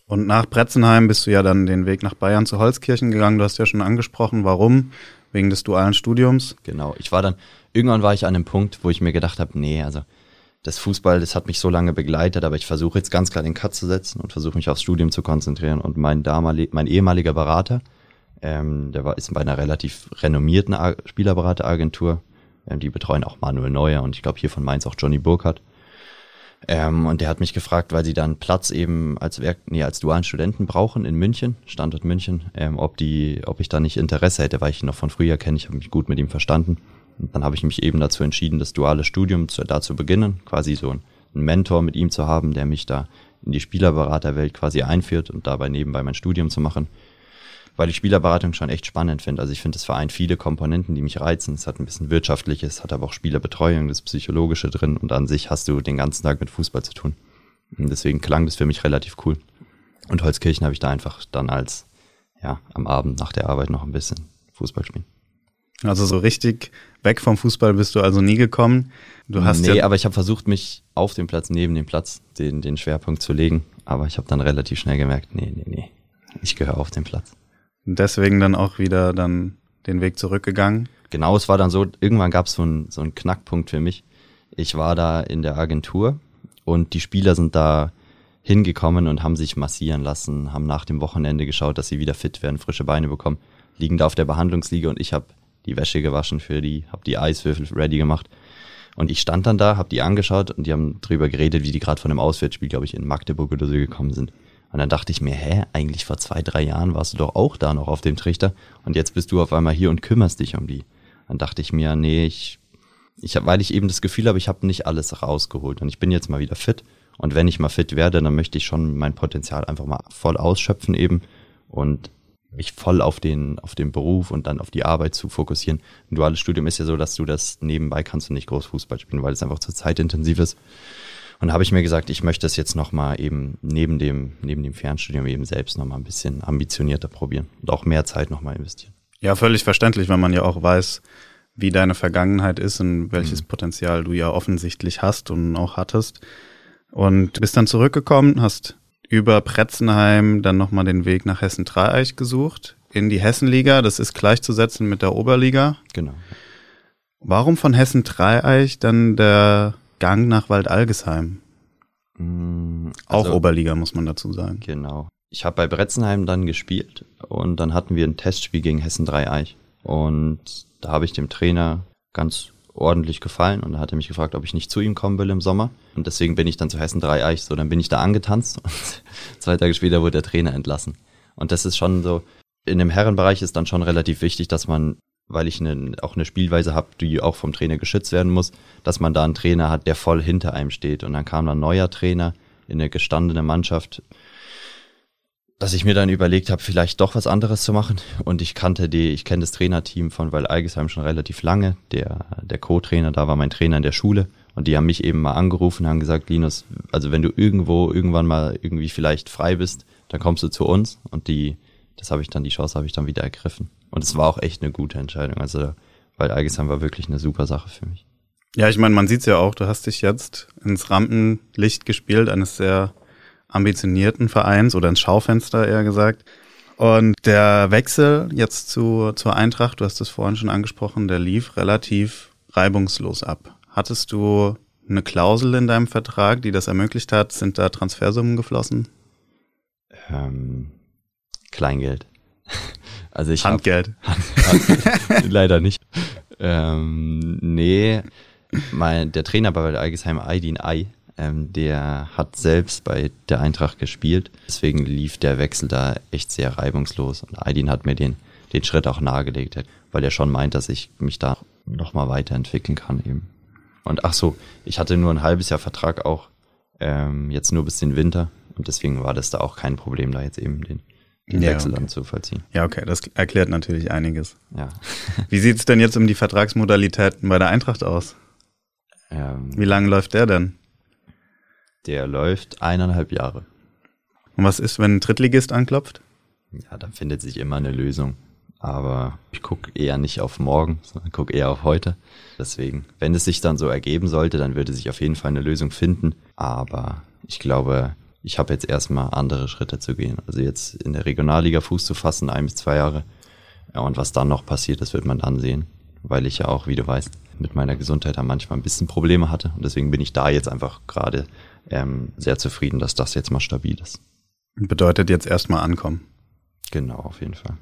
Und nach Bretzenheim bist du ja dann den Weg nach Bayern zu Holzkirchen gegangen. Du hast ja schon angesprochen, warum? Wegen des dualen Studiums. Genau. Ich war dann, irgendwann war ich an einem Punkt, wo ich mir gedacht habe, nee, also das Fußball, das hat mich so lange begleitet, aber ich versuche jetzt ganz klar den Cut zu setzen und versuche mich aufs Studium zu konzentrieren. Und mein damalig, mein ehemaliger Berater, ähm, der war ist bei einer relativ renommierten Spielerberateragentur. Ähm, die betreuen auch Manuel Neuer und ich glaube hier von Mainz auch Johnny Burkhardt. Ähm, und der hat mich gefragt, weil sie dann Platz eben als Werk, nee, als dualen Studenten brauchen in München, Standort München, ähm, ob die, ob ich da nicht Interesse hätte, weil ich ihn noch von früher kenne. Ich habe mich gut mit ihm verstanden. Und dann habe ich mich eben dazu entschieden, das duale Studium zu, da zu beginnen, quasi so einen Mentor mit ihm zu haben, der mich da in die Spielerberaterwelt quasi einführt und dabei nebenbei mein Studium zu machen. Weil ich Spielerberatung schon echt spannend finde. Also ich finde, es vereint viele Komponenten, die mich reizen. Es hat ein bisschen Wirtschaftliches, hat aber auch Spielerbetreuung, das Psychologische drin und an sich hast du den ganzen Tag mit Fußball zu tun. Und deswegen klang das für mich relativ cool. Und Holzkirchen habe ich da einfach dann als, ja, am Abend nach der Arbeit noch ein bisschen Fußball spielen. Also so richtig weg vom Fußball bist du also nie gekommen. Du hast nee, ja aber ich habe versucht, mich auf dem Platz, neben dem Platz, den, den Schwerpunkt zu legen. Aber ich habe dann relativ schnell gemerkt, nee, nee, nee, ich gehöre auf den Platz. Deswegen dann auch wieder dann den Weg zurückgegangen? Genau, es war dann so, irgendwann gab es so einen so einen Knackpunkt für mich. Ich war da in der Agentur und die Spieler sind da hingekommen und haben sich massieren lassen, haben nach dem Wochenende geschaut, dass sie wieder fit werden, frische Beine bekommen, liegen da auf der Behandlungsliege und ich habe die Wäsche gewaschen für die, habe die Eiswürfel ready gemacht. Und ich stand dann da, habe die angeschaut und die haben drüber geredet, wie die gerade von einem Auswärtsspiel, glaube ich, in Magdeburg oder so gekommen sind. Und dann dachte ich mir, hä, eigentlich vor zwei, drei Jahren warst du doch auch da noch auf dem Trichter und jetzt bist du auf einmal hier und kümmerst dich um die. Dann dachte ich mir, nee, ich, ich hab, weil ich eben das Gefühl habe, ich habe nicht alles rausgeholt und ich bin jetzt mal wieder fit. Und wenn ich mal fit werde, dann möchte ich schon mein Potenzial einfach mal voll ausschöpfen eben und mich voll auf den, auf den Beruf und dann auf die Arbeit zu fokussieren. Ein duales Studium ist ja so, dass du das nebenbei kannst du nicht groß Fußball spielen, weil es einfach zu zeitintensiv ist. Und habe ich mir gesagt, ich möchte es jetzt nochmal eben neben dem, neben dem Fernstudium eben selbst nochmal ein bisschen ambitionierter probieren und auch mehr Zeit nochmal investieren. Ja, völlig verständlich, weil man ja auch weiß, wie deine Vergangenheit ist und welches mhm. Potenzial du ja offensichtlich hast und auch hattest. Und bist dann zurückgekommen, hast über Pretzenheim dann nochmal den Weg nach Hessen-Dreieich gesucht, in die Hessenliga. Das ist gleichzusetzen mit der Oberliga. Genau. Warum von Hessen-Dreieich dann der Gang nach Waldalgesheim? Mm, Auch also- Oberliga, muss man dazu sagen. Genau. Ich habe bei Bretzenheim dann gespielt und dann hatten wir ein Testspiel gegen Hessen Dreieich. Und da habe ich dem Trainer ganz ordentlich gefallen und da hat er mich gefragt, ob ich nicht zu ihm kommen will im Sommer. Und deswegen bin ich dann zu Hessen Dreieich. So, dann bin ich da angetanzt und zwei Tage später wurde der Trainer entlassen. Und das ist schon so, in dem Herrenbereich ist dann schon relativ wichtig, dass man, weil ich eine, auch eine Spielweise habe, die auch vom Trainer geschützt werden muss, dass man da einen Trainer hat, der voll hinter einem steht. Und dann kam dann ein neuer Trainer in eine gestandene Mannschaft, dass ich mir dann überlegt habe, vielleicht doch was anderes zu machen. Und ich kannte die, ich kenne das Trainerteam von Weil Algesheim schon relativ lange. Der, der Co-Trainer da war mein Trainer in der Schule. Und die haben mich eben mal angerufen und haben gesagt, Linus, also wenn du irgendwo irgendwann mal irgendwie vielleicht frei bist, dann kommst du zu uns. Und die, das habe ich dann, die Chance habe ich dann wieder ergriffen. Und es war auch echt eine gute Entscheidung. Also, weil Algesheim war wirklich eine super Sache für mich. Ja, ich meine, man sieht's ja auch, du hast dich jetzt ins Rampenlicht gespielt, eines sehr ambitionierten Vereins oder ins Schaufenster eher gesagt. Und der Wechsel jetzt zu, zur Eintracht, du hast es vorhin schon angesprochen, der lief relativ reibungslos ab. Hattest du eine Klausel in deinem Vertrag, die das ermöglicht hat? Sind da Transfersummen geflossen? Ähm, Kleingeld. Also ich hab- Handgeld. Leider nicht. Ähm, nee, mein, der Trainer bei Algesheim Aydin Ay, ähm, der hat selbst bei der Eintracht gespielt. Deswegen lief der Wechsel da echt sehr reibungslos. Und Aydin hat mir den, den Schritt auch nahegelegt, weil er schon meint, dass ich mich da nochmal weiterentwickeln kann eben. Und ach so, ich hatte nur ein halbes Jahr Vertrag auch, ähm, jetzt nur bis den Winter. Und deswegen war das da auch kein Problem, da jetzt eben den, den Ja, Wechsel okay. dann zu vollziehen. Ja, okay, das erklärt natürlich einiges. Ja. Wie sieht's denn jetzt um die Vertragsmodalitäten bei der Eintracht aus? Ähm, Wie lange läuft der denn? Der läuft eineinhalb Jahre. Und was ist, wenn ein Drittligist anklopft? Ja, da findet sich immer eine Lösung. Aber ich gucke eher nicht auf morgen, sondern gucke eher auf heute. Deswegen, wenn es sich dann so ergeben sollte, dann würde sich auf jeden Fall eine Lösung finden. Aber ich glaube, ich habe jetzt erstmal andere Schritte zu gehen. Also jetzt in der Regionalliga Fuß zu fassen, ein bis zwei Jahre. Ja, und was dann noch passiert, das wird man dann sehen. Weil ich ja auch, wie du weißt, mit meiner Gesundheit da manchmal ein bisschen Probleme hatte. Und deswegen bin ich da jetzt einfach gerade ähm, sehr zufrieden, dass das jetzt mal stabil ist. Bedeutet jetzt erstmal ankommen. Genau, auf jeden Fall.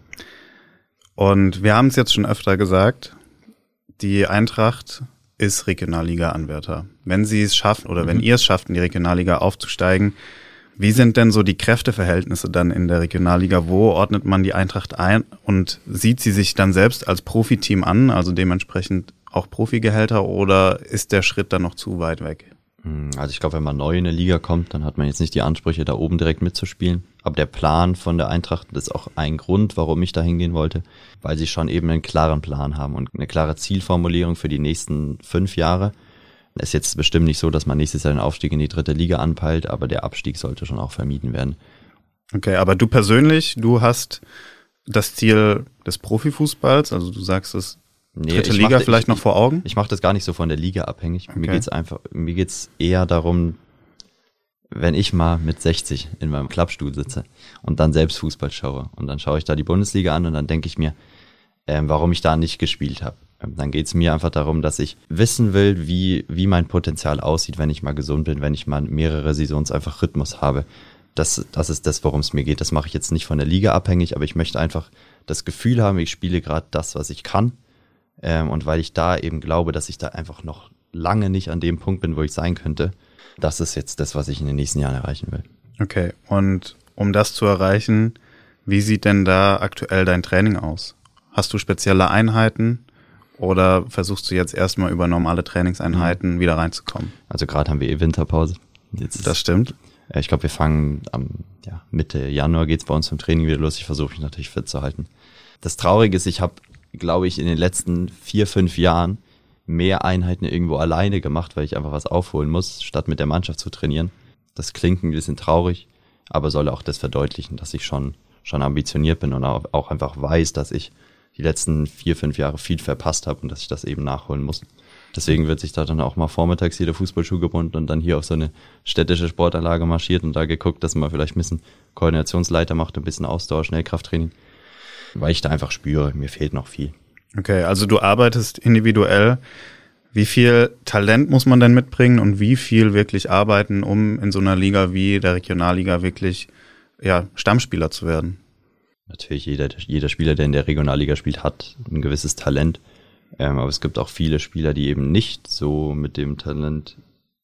Und wir haben es jetzt schon öfter gesagt, die Eintracht ist Regionalliga-Anwärter. Wenn sie es schaffen oder wenn ihr es schafft, in die Regionalliga aufzusteigen, wie sind denn so die Kräfteverhältnisse dann in der Regionalliga? Wo ordnet man die Eintracht ein und sieht sie sich dann selbst als Profiteam an, also dementsprechend auch Profigehälter oder ist der Schritt dann noch zu weit weg? Hm, Also ich glaube, wenn man neu in eine Liga kommt, dann hat man jetzt nicht die Ansprüche, da oben direkt mitzuspielen. Aber der Plan von der Eintracht, ist auch ein Grund, warum ich da hingehen wollte, weil sie schon eben einen klaren Plan haben und eine klare Zielformulierung für die nächsten fünf Jahre. Es ist jetzt bestimmt nicht so, dass man nächstes Jahr den Aufstieg in die dritte Liga anpeilt, aber der Abstieg sollte schon auch vermieden werden. Okay, aber du persönlich, du hast das Ziel des Profifußballs, also du sagst es, Nee, dritte ich Liga mache- vielleicht ich, noch vor Augen? Ich mache das gar nicht so von der Liga abhängig. Mir Okay. geht's einfach, mir geht's eher darum, wenn ich mal mit 60 in meinem Klappstuhl sitze und dann selbst Fußball schaue und dann schaue ich da die Bundesliga an und dann denke ich mir, ähm, warum ich da nicht gespielt habe. Ähm, Dann geht's mir einfach darum, dass ich wissen will, wie, wie mein Potenzial aussieht, wenn ich mal gesund bin, wenn ich mal mehrere Saisons einfach Rhythmus habe. Das, das ist das, worum es mir geht. Das mache ich jetzt nicht von der Liga abhängig, aber ich möchte einfach das Gefühl haben, ich spiele gerade das, was ich kann. Ähm, und weil ich da eben glaube, dass ich da einfach noch lange nicht an dem Punkt bin, wo ich sein könnte, das ist jetzt das, was ich in den nächsten Jahren erreichen will. Okay, und um das zu erreichen, wie sieht denn da aktuell dein Training aus? Hast du spezielle Einheiten oder versuchst du jetzt erstmal über normale Trainingseinheiten wieder reinzukommen? Also gerade haben wir eh Winterpause. Jetzt Das stimmt. äh, ich glaube, wir fangen am ja, Mitte Januar geht's bei uns zum Training wieder los. Ich versuche mich natürlich fit zu halten. Das Traurige ist, ich habe, glaube ich, in den letzten vier, fünf Jahren mehr Einheiten irgendwo alleine gemacht, weil ich einfach was aufholen muss, statt mit der Mannschaft zu trainieren. Das klingt ein bisschen traurig, aber soll auch das verdeutlichen, dass ich schon, schon ambitioniert bin und auch einfach weiß, dass ich die letzten vier, fünf Jahre viel verpasst habe und dass ich das eben nachholen muss. Deswegen wird sich da dann auch mal vormittags hier der Fußballschuh gebunden und dann hier auf so eine städtische Sportanlage marschiert und da geguckt, dass man vielleicht ein bisschen Koordinationsleiter macht, ein bisschen Ausdauer, Schnellkrafttraining. Weil ich da einfach spüre, mir fehlt noch viel. Okay, also du arbeitest individuell Wie viel Talent muss man denn mitbringen und wie viel wirklich arbeiten, um in so einer Liga wie der Regionalliga wirklich ja, Stammspieler zu werden? Natürlich, jeder, jeder Spieler, der in der Regionalliga spielt, hat ein gewisses Talent. Ähm, aber es gibt auch viele Spieler, die eben nicht so mit dem Talent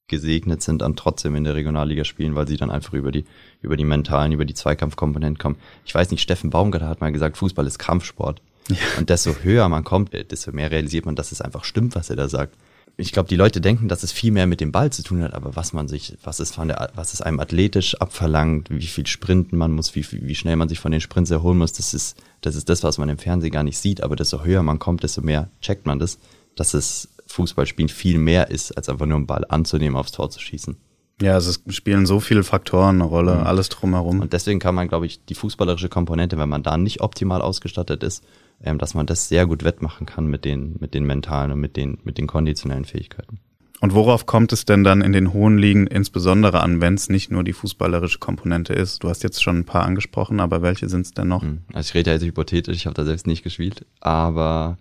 gesegnet sind, dann trotzdem in der Regionalliga spielen, weil sie dann einfach über die, über die mentalen, über die Zweikampfkomponenten kommen. Ich weiß nicht, Steffen Baumgartner hat mal gesagt, Fußball ist Kampfsport. Ja. Und desto höher man kommt, desto mehr realisiert man, dass es einfach stimmt, was er da sagt ich glaube, die Leute denken, dass es viel mehr mit dem Ball zu tun hat, aber was man sich, was es von der, was es einem athletisch abverlangt, wie viel sprinten man muss, wie, wie schnell man sich von den Sprints erholen muss, das ist, das ist das, was man im Fernsehen gar nicht sieht, aber desto höher man kommt, desto mehr checkt man das, dass es Fußballspielen viel mehr ist, als einfach nur einen Ball anzunehmen, aufs Tor zu schießen. Ja, also es spielen so viele Faktoren eine Rolle, mhm. alles drumherum. Und deswegen kann man, glaube ich, die fußballerische Komponente, wenn man da nicht optimal ausgestattet ist, ähm, dass man das sehr gut wettmachen kann mit den, mit den mentalen und mit den, mit den konditionellen Fähigkeiten. Und worauf kommt es denn dann in den hohen Ligen insbesondere an, wenn es nicht nur die fußballerische Komponente ist? Du hast jetzt schon ein paar angesprochen, aber welche sind es denn noch? Hm, also ich rede ja jetzt hypothetisch, ich habe da selbst nicht gespielt, aber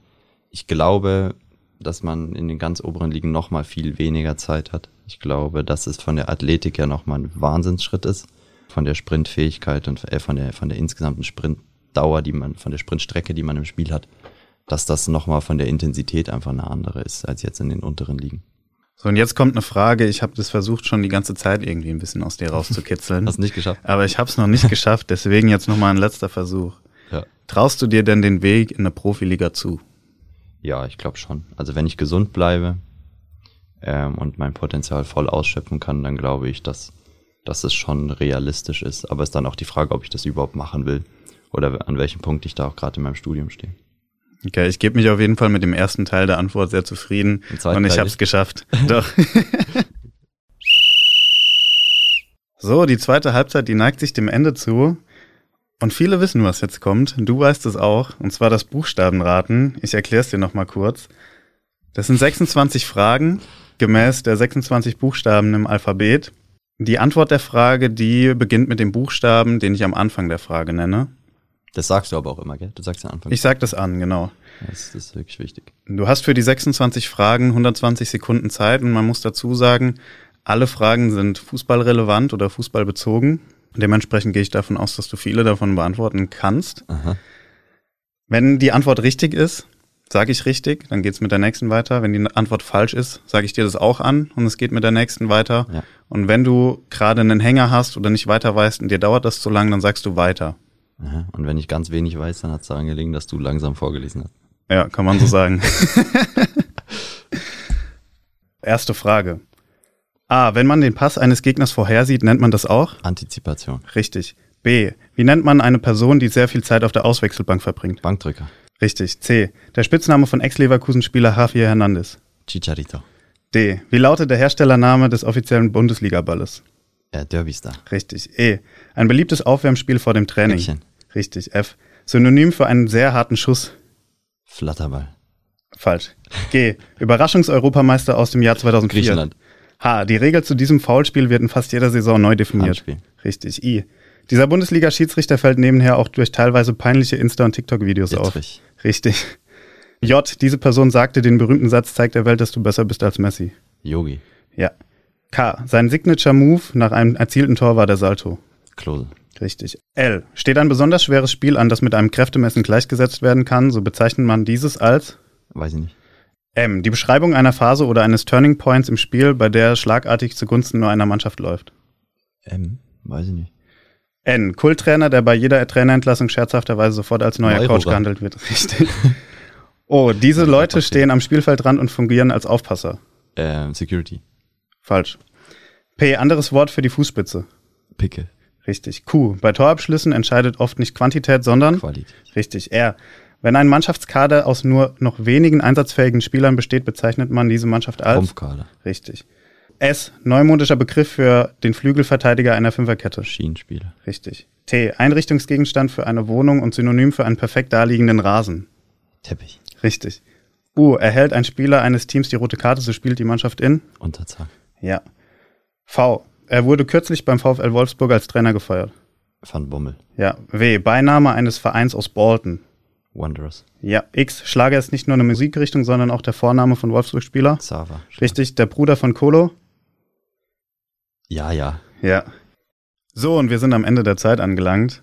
ich glaube, dass man in den ganz oberen Ligen noch mal viel weniger Zeit hat. Ich glaube, dass es von der Athletik ja noch mal ein Wahnsinnsschritt ist, von der Sprintfähigkeit und äh, von der von der insgesamten Sprint Dauer, die man, von der Sprintstrecke, die man im Spiel hat, dass das nochmal von der Intensität einfach eine andere ist als jetzt in den unteren Ligen. So, und jetzt kommt eine Frage. Ich habe das versucht schon die ganze Zeit irgendwie ein bisschen aus dir rauszukitzeln. Hast nicht geschafft. Aber ich habe es noch nicht geschafft, deswegen jetzt nochmal ein letzter Versuch. Ja. Traust du dir denn den Weg in eine Profiliga zu? Ja, ich glaube schon. Also wenn ich gesund bleibe ähm, und mein Potenzial voll ausschöpfen kann, dann glaube ich, dass, dass es schon realistisch ist. Aber es ist dann auch die Frage, ob ich das überhaupt machen will oder an welchem Punkt ich da auch gerade in meinem Studium stehe. Okay, ich gebe mich auf jeden Fall mit dem ersten Teil der Antwort sehr zufrieden und ich habe es geschafft. Doch. so, die zweite Halbzeit, die neigt sich dem Ende zu. Und viele wissen, was jetzt kommt. Du weißt es auch. Und zwar das Buchstabenraten. Ich erkläre es dir nochmal kurz. Das sind 26 Fragen gemäß der 26 Buchstaben im Alphabet. Die Antwort der Frage, die beginnt mit dem Buchstaben, den ich am Anfang der Frage nenne. Das sagst du aber auch immer, gell? Du sagst ja Anfang. Ich sag das an, genau. Das, das ist wirklich wichtig. Du hast für die 26 Fragen 120 Sekunden Zeit und man muss dazu sagen, alle Fragen sind fußballrelevant oder fußballbezogen. Dementsprechend gehe ich davon aus, dass du viele davon beantworten kannst. Aha. Wenn die Antwort richtig ist, sage ich richtig, dann geht's mit der nächsten weiter. Wenn die Antwort falsch ist, sage ich dir das auch an und es geht mit der nächsten weiter. Ja. Und wenn du gerade einen Hänger hast oder nicht weiter weißt und dir dauert das zu lang, dann sagst du weiter. Und wenn ich ganz wenig weiß, dann hat es daran gelegen, dass du langsam vorgelesen hast. Ja, kann man so sagen. Erste Frage. A. Wenn man den Pass eines Gegners vorhersieht, nennt man das auch? Antizipation. Richtig. B. Wie nennt man eine Person, die sehr viel Zeit auf der Auswechselbank verbringt? Bankdrücker. Richtig. C. Der Spitzname von Ex-Leverkusen-Spieler Javier Hernandez. Chicharito. D. Wie lautet der Herstellername des offiziellen Bundesliga-Balles? Äh, Derbystar. Richtig. E. Ein beliebtes Aufwärmspiel vor dem Training. Mädchen. Richtig. F. Synonym für einen sehr harten Schuss. Flatterball. Falsch. G. Überraschungseuropameister aus dem Jahr 2004. Griechenland. H. Die Regel zu diesem Foulspiel wird in fast jeder Saison neu definiert. Handspiel. Richtig. I. Dieser Bundesliga-Schiedsrichter fällt nebenher auch durch teilweise peinliche Insta- und TikTok-Videos auf. Richtig. J. Diese Person sagte den berühmten Satz, zeigt der Welt, dass du besser bist als Messi. Yogi. Ja. K. Sein Signature Move nach einem erzielten Tor war der Salto. Klose. Richtig. L. Steht ein besonders schweres Spiel an, das mit einem Kräftemessen gleichgesetzt werden kann, so bezeichnet man dieses als? Weiß ich nicht. M. Die Beschreibung einer Phase oder eines Turning Points im Spiel, bei der schlagartig zugunsten nur einer Mannschaft läuft. M. Weiß ich nicht. N. Kulttrainer, der bei jeder Trainerentlassung scherzhafterweise sofort als neuer Neurober. Coach gehandelt wird. Richtig. oh, diese Leute stehen am Spielfeldrand und fungieren als Aufpasser. Ähm, Security. Falsch. P. Anderes Wort für die Fußspitze. Picke. Richtig. Q. Bei Torabschlüssen entscheidet oft nicht Quantität, sondern Qualität. Richtig. R. Wenn ein Mannschaftskader aus nur noch wenigen einsatzfähigen Spielern besteht, bezeichnet man diese Mannschaft als Rumpfkader. Richtig. S. Neumodischer Begriff für den Flügelverteidiger einer Fünferkette. Schienenspieler. Richtig. T. Einrichtungsgegenstand für eine Wohnung und Synonym für einen perfekt daliegenden Rasen. Teppich. Richtig. U. Erhält ein Spieler eines Teams die rote Karte, so spielt die Mannschaft in Unterzahl. Ja. V. Er wurde kürzlich beim VfL Wolfsburg als Trainer gefeuert. Van Bommel. Ja. W. Beiname eines Vereins aus Bolton. Wanderers. Ja, X. Schlager ist nicht nur eine Musikrichtung, sondern auch der Vorname von Wolfsburg-Spieler. Sava. Richtig, der Bruder von Kolo. Ja, ja. Ja. So, und wir sind am Ende der Zeit angelangt.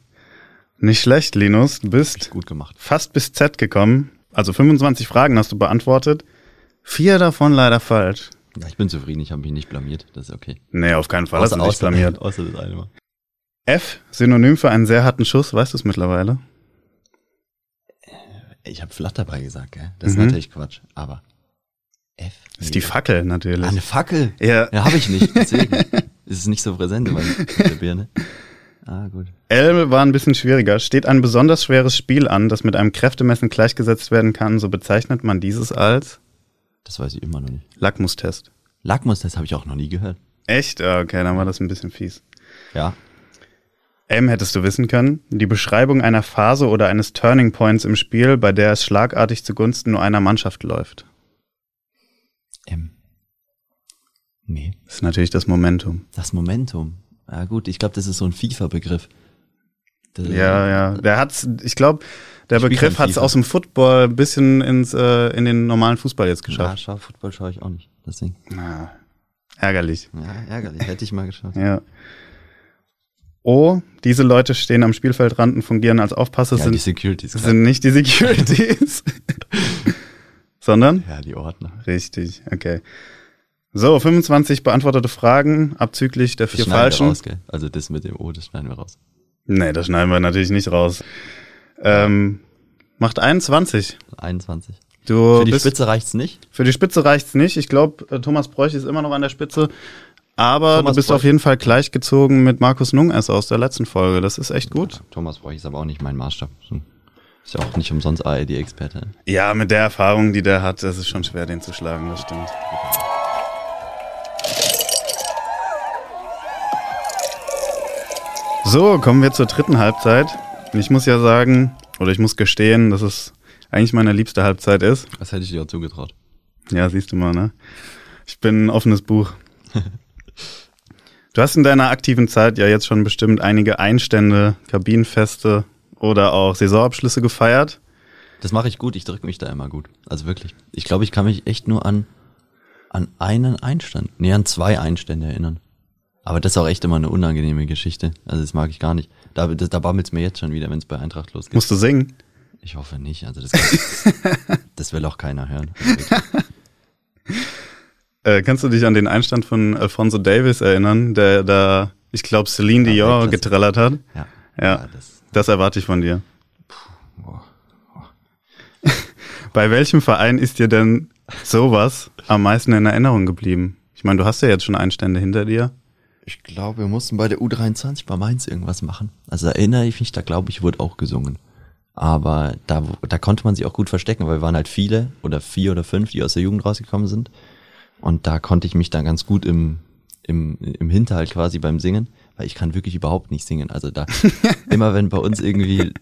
Nicht schlecht, Linus. Du bist Gut gemacht. fast bis Z gekommen. Also 25 Fragen hast du beantwortet. Vier davon leider falsch. Ja, ich bin zufrieden, ich habe mich nicht blamiert. Das ist okay. Nee, auf keinen Fall hast du dich außer, blamiert. außer das eine Mal. F, Synonym für einen sehr harten Schuss, weißt du es mittlerweile? Ich habe Flatt dabei gesagt, gell? Das ist Mhm. natürlich Quatsch. Aber F? Das ist die Fackel natürlich. Ah, eine Fackel? Ja. Ja, habe ich nicht. Deswegen ist es nicht so präsent in meinem- in der Birne. Ah, gut. L war ein bisschen schwieriger. Steht ein besonders schweres Spiel an, das mit einem Kräftemessen gleichgesetzt werden kann, so bezeichnet man dieses als Das weiß ich immer noch nicht. Lackmustest. Lackmustest habe ich auch noch nie gehört. Echt? Okay, dann war das ein bisschen fies. Ja. M hättest du wissen können. Die Beschreibung einer Phase oder eines Turning Points im Spiel, bei der es schlagartig zugunsten nur einer Mannschaft läuft. M. Nee. Das ist natürlich das Momentum. Das Momentum. Ja, gut, ich glaube, das ist so ein FIFA-Begriff. Ja, ja. Der hat's, ich glaube, der Ich Begriff hat es aus dem Football ein bisschen ins, äh, in den normalen Fußball jetzt Ja, geschafft. schau, Football schaue ich auch nicht. Deswegen. Ah, ärgerlich. Ja, ärgerlich. Hätte ich mal geschaut. Ja. O, diese Leute stehen am Spielfeldrand und fungieren als Aufpasser, Ja, die sind, Securities. klar. sind nicht die Securities, sondern? Ja, die Ordner. Richtig, okay. So, 25 beantwortete Fragen, abzüglich der Das vier schneiden wir falschen. raus, gell? Also das mit dem O, das schneiden wir raus. Nee, das schneiden wir natürlich nicht raus. Ähm, macht 21. 21. Du Für die bist, Spitze reicht's nicht. Für die Spitze reicht's nicht. Ich glaube, Thomas Bräuch ist immer noch an der Spitze. Aber Thomas du bist Bräuch. auf jeden Fall gleichgezogen mit Markus Nunges aus der letzten Folge. Das ist echt gut. Thomas brauche ich aber auch nicht mein Maßstab. Ist ja auch nicht umsonst ARD-Experte. Ja, mit der Erfahrung, die der hat, ist es schon schwer, den zu schlagen, das stimmt. So, kommen wir zur dritten Halbzeit. Ich muss ja sagen, oder ich muss gestehen, dass es eigentlich meine liebste Halbzeit ist. Das hätte ich dir auch zugetraut. Ja, siehst du mal, ne? Ich bin ein offenes Buch. Du hast in deiner aktiven Zeit ja jetzt schon bestimmt einige Einstände, Kabinenfeste oder auch Saisonabschlüsse gefeiert. Das mache ich gut, ich drücke mich da immer gut. Also wirklich. Ich glaube, ich kann mich echt nur an, an einen Einstand, nee, an zwei Einstände erinnern. Aber das ist auch echt immer eine unangenehme Geschichte. Also das mag ich gar nicht. Da, das, da bammelt's mir jetzt schon wieder, wenn es bei Eintracht losgeht. Musst du singen? Ich hoffe nicht. Also das, das will auch keiner hören. Also. Äh, kannst du dich an den Einstand von Alfonso Davis erinnern, der da, ich glaube, Celine Ja, Weltklasse. getrellert hat? Ja. Ja. das, Das erwarte ich von dir. boah. Bei welchem Verein ist dir denn sowas am meisten in Erinnerung geblieben? Ich meine, du hast ja jetzt schon Einstände hinter dir. Ich glaube, wir mussten bei der U23 bei Mainz irgendwas machen. Also erinnere ich mich, da glaube ich, wurde auch gesungen. Aber da, da konnte man sich auch gut verstecken, weil wir waren halt viele oder vier oder fünf, die aus der Jugend rausgekommen sind. Und da konnte ich mich dann ganz gut im, im, im Hinterhalt quasi beim Singen, weil ich kann wirklich überhaupt nicht singen. Also da, immer wenn bei uns irgendwie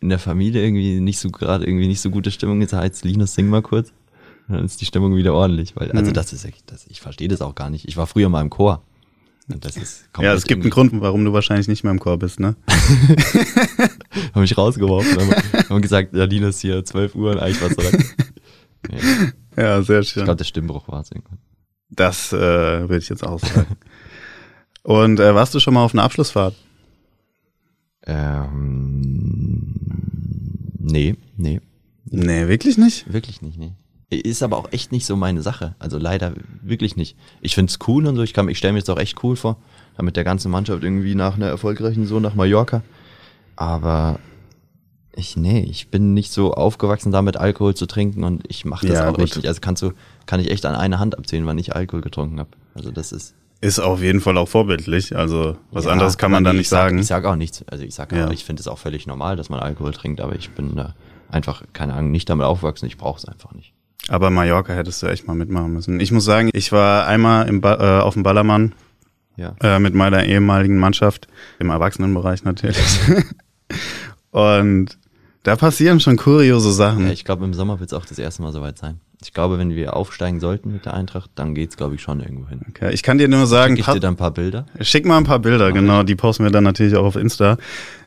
in der Familie irgendwie nicht so gerade irgendwie nicht so gute Stimmung ist, heißt Linus, sing mal kurz. Dann ist die Stimmung wieder ordentlich, weil, also Mhm. das ist echt, das, ich verstehe das auch gar nicht. Ich war früher mal im Chor. Das ist Ja, es gibt einen Grund, warum du wahrscheinlich nicht mehr im Chor bist, ne? Haben mich rausgeworfen. Haben, haben gesagt, ja, Linus hier, 12 Uhr und eigentlich dran. Nee, ich Ja, sehr schön. glaube, der Stimmbruch war es irgendwann. Das äh, würde ich jetzt auch sagen. Und äh, warst du schon mal auf einer Abschlussfahrt? Ähm, nee, nee, Nee, wirklich nicht? wirklich nicht, nee. Ist aber auch echt nicht so meine Sache. Also leider wirklich nicht. Ich find's cool und so. Ich, kann- ich stelle mir jetzt auch echt cool vor, da mit der ganzen Mannschaft irgendwie nach einer erfolgreichen so nach Mallorca. Aber ich, nee, ich bin nicht so aufgewachsen damit, Alkohol zu trinken und ich mache das Ja, auch gut. nicht. Also kannst du, kann ich echt an einer Hand abzählen, wann ich Alkohol getrunken habe. Also das ist. Ist auf jeden Fall auch vorbildlich. Also was Ja, anderes kann man da nicht ich sag, sagen. Ich sage auch nichts. Also ich sage Ja. auch, ich finde es auch völlig normal, dass man Alkohol trinkt, aber ich bin da einfach, keine Ahnung, nicht damit aufgewachsen. Ich brauche es einfach nicht. Aber Mallorca hättest du echt mal mitmachen müssen. Ich muss sagen, ich war einmal im ba äh, auf dem Ballermann Ja. äh, mit meiner ehemaligen Mannschaft, im Erwachsenenbereich natürlich. Und da passieren schon kuriose Sachen. ja ich glaube, im Sommer wird es auch das erste Mal soweit sein. Ich glaube, wenn wir aufsteigen sollten mit der Eintracht, dann geht's, glaube ich, schon irgendwo hin. Okay, ich kann dir nur sagen, Schick ich dir dann ein paar Bilder? schick mal ein paar Bilder, genau, die posten wir dann natürlich auch auf Insta.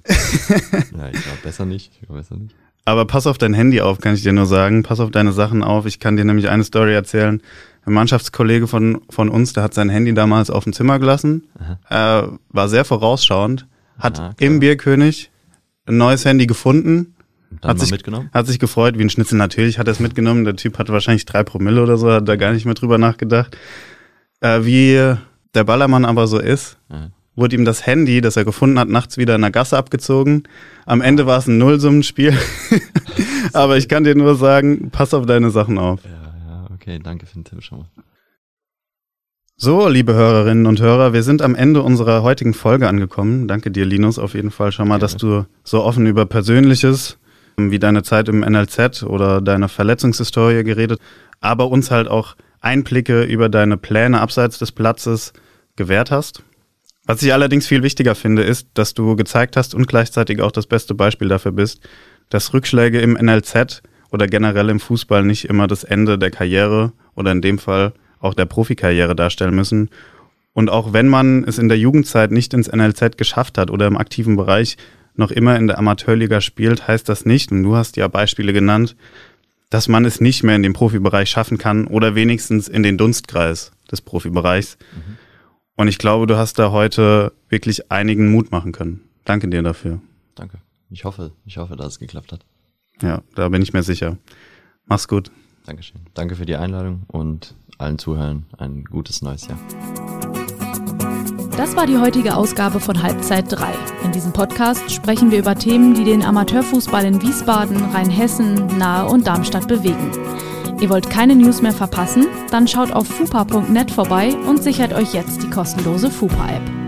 Ja, ich glaube, besser nicht. Ich glaub, besser nicht. Aber pass auf dein Handy auf, kann ich dir nur sagen. Pass auf deine Sachen auf. Ich kann dir nämlich eine Story erzählen. Ein Mannschaftskollege von, von uns, der hat sein Handy damals auf dem Zimmer gelassen, äh, war sehr vorausschauend, hat klar. im Bierkönig ein neues Handy gefunden, hat sich, mitgenommen? hat sich gefreut, wie ein Schnitzel. Natürlich hat er es mitgenommen. Der Typ hatte wahrscheinlich drei Promille oder so, hat da gar nicht mehr drüber nachgedacht. Äh, wie der Ballermann aber so ist, Ja. Wurde ihm das Handy, das er gefunden hat, nachts wieder in der Gasse abgezogen. Am Ende war es ein Nullsummenspiel. aber ich kann dir nur sagen, pass auf deine Sachen auf. Ja, ja, okay, danke für den Tipp schon mal. So, liebe Hörerinnen und Hörer, wir sind am Ende unserer heutigen Folge angekommen. Danke dir, Linus, auf jeden Fall schon mal, dass du so offen über Persönliches, wie deine Zeit im NLZ oder deine Verletzungshistorie geredet, aber uns halt auch Einblicke über deine Pläne abseits des Platzes gewährt hast. Was ich allerdings viel wichtiger finde, ist, dass du gezeigt hast und gleichzeitig auch das beste Beispiel dafür bist, dass Rückschläge im NLZ oder generell im Fußball nicht immer das Ende der Karriere oder in dem Fall auch der Profikarriere darstellen müssen. Und auch wenn man es in der Jugendzeit nicht ins NLZ geschafft hat oder im aktiven Bereich noch immer in der Amateurliga spielt, heißt das nicht, und du hast ja Beispiele genannt, dass man es nicht mehr in den Profibereich schaffen kann oder wenigstens in den Dunstkreis des Profibereichs. Und ich glaube, du hast da heute wirklich einigen Mut machen können. Danke dir dafür. Danke. Ich hoffe, ich hoffe, dass es geklappt hat. Ja, da bin ich mir sicher. Mach's gut. Dankeschön. Danke für die Einladung und allen Zuhörern ein gutes neues Jahr. Das war die heutige Ausgabe von Halbzeit 3. In diesem Podcast sprechen wir über Themen, die den Amateurfußball in Wiesbaden, Rheinhessen, Nahe und Darmstadt bewegen. Ihr wollt keine News mehr verpassen? Dann schaut auf fupa.net vorbei und sichert euch jetzt die kostenlose Fupa-App.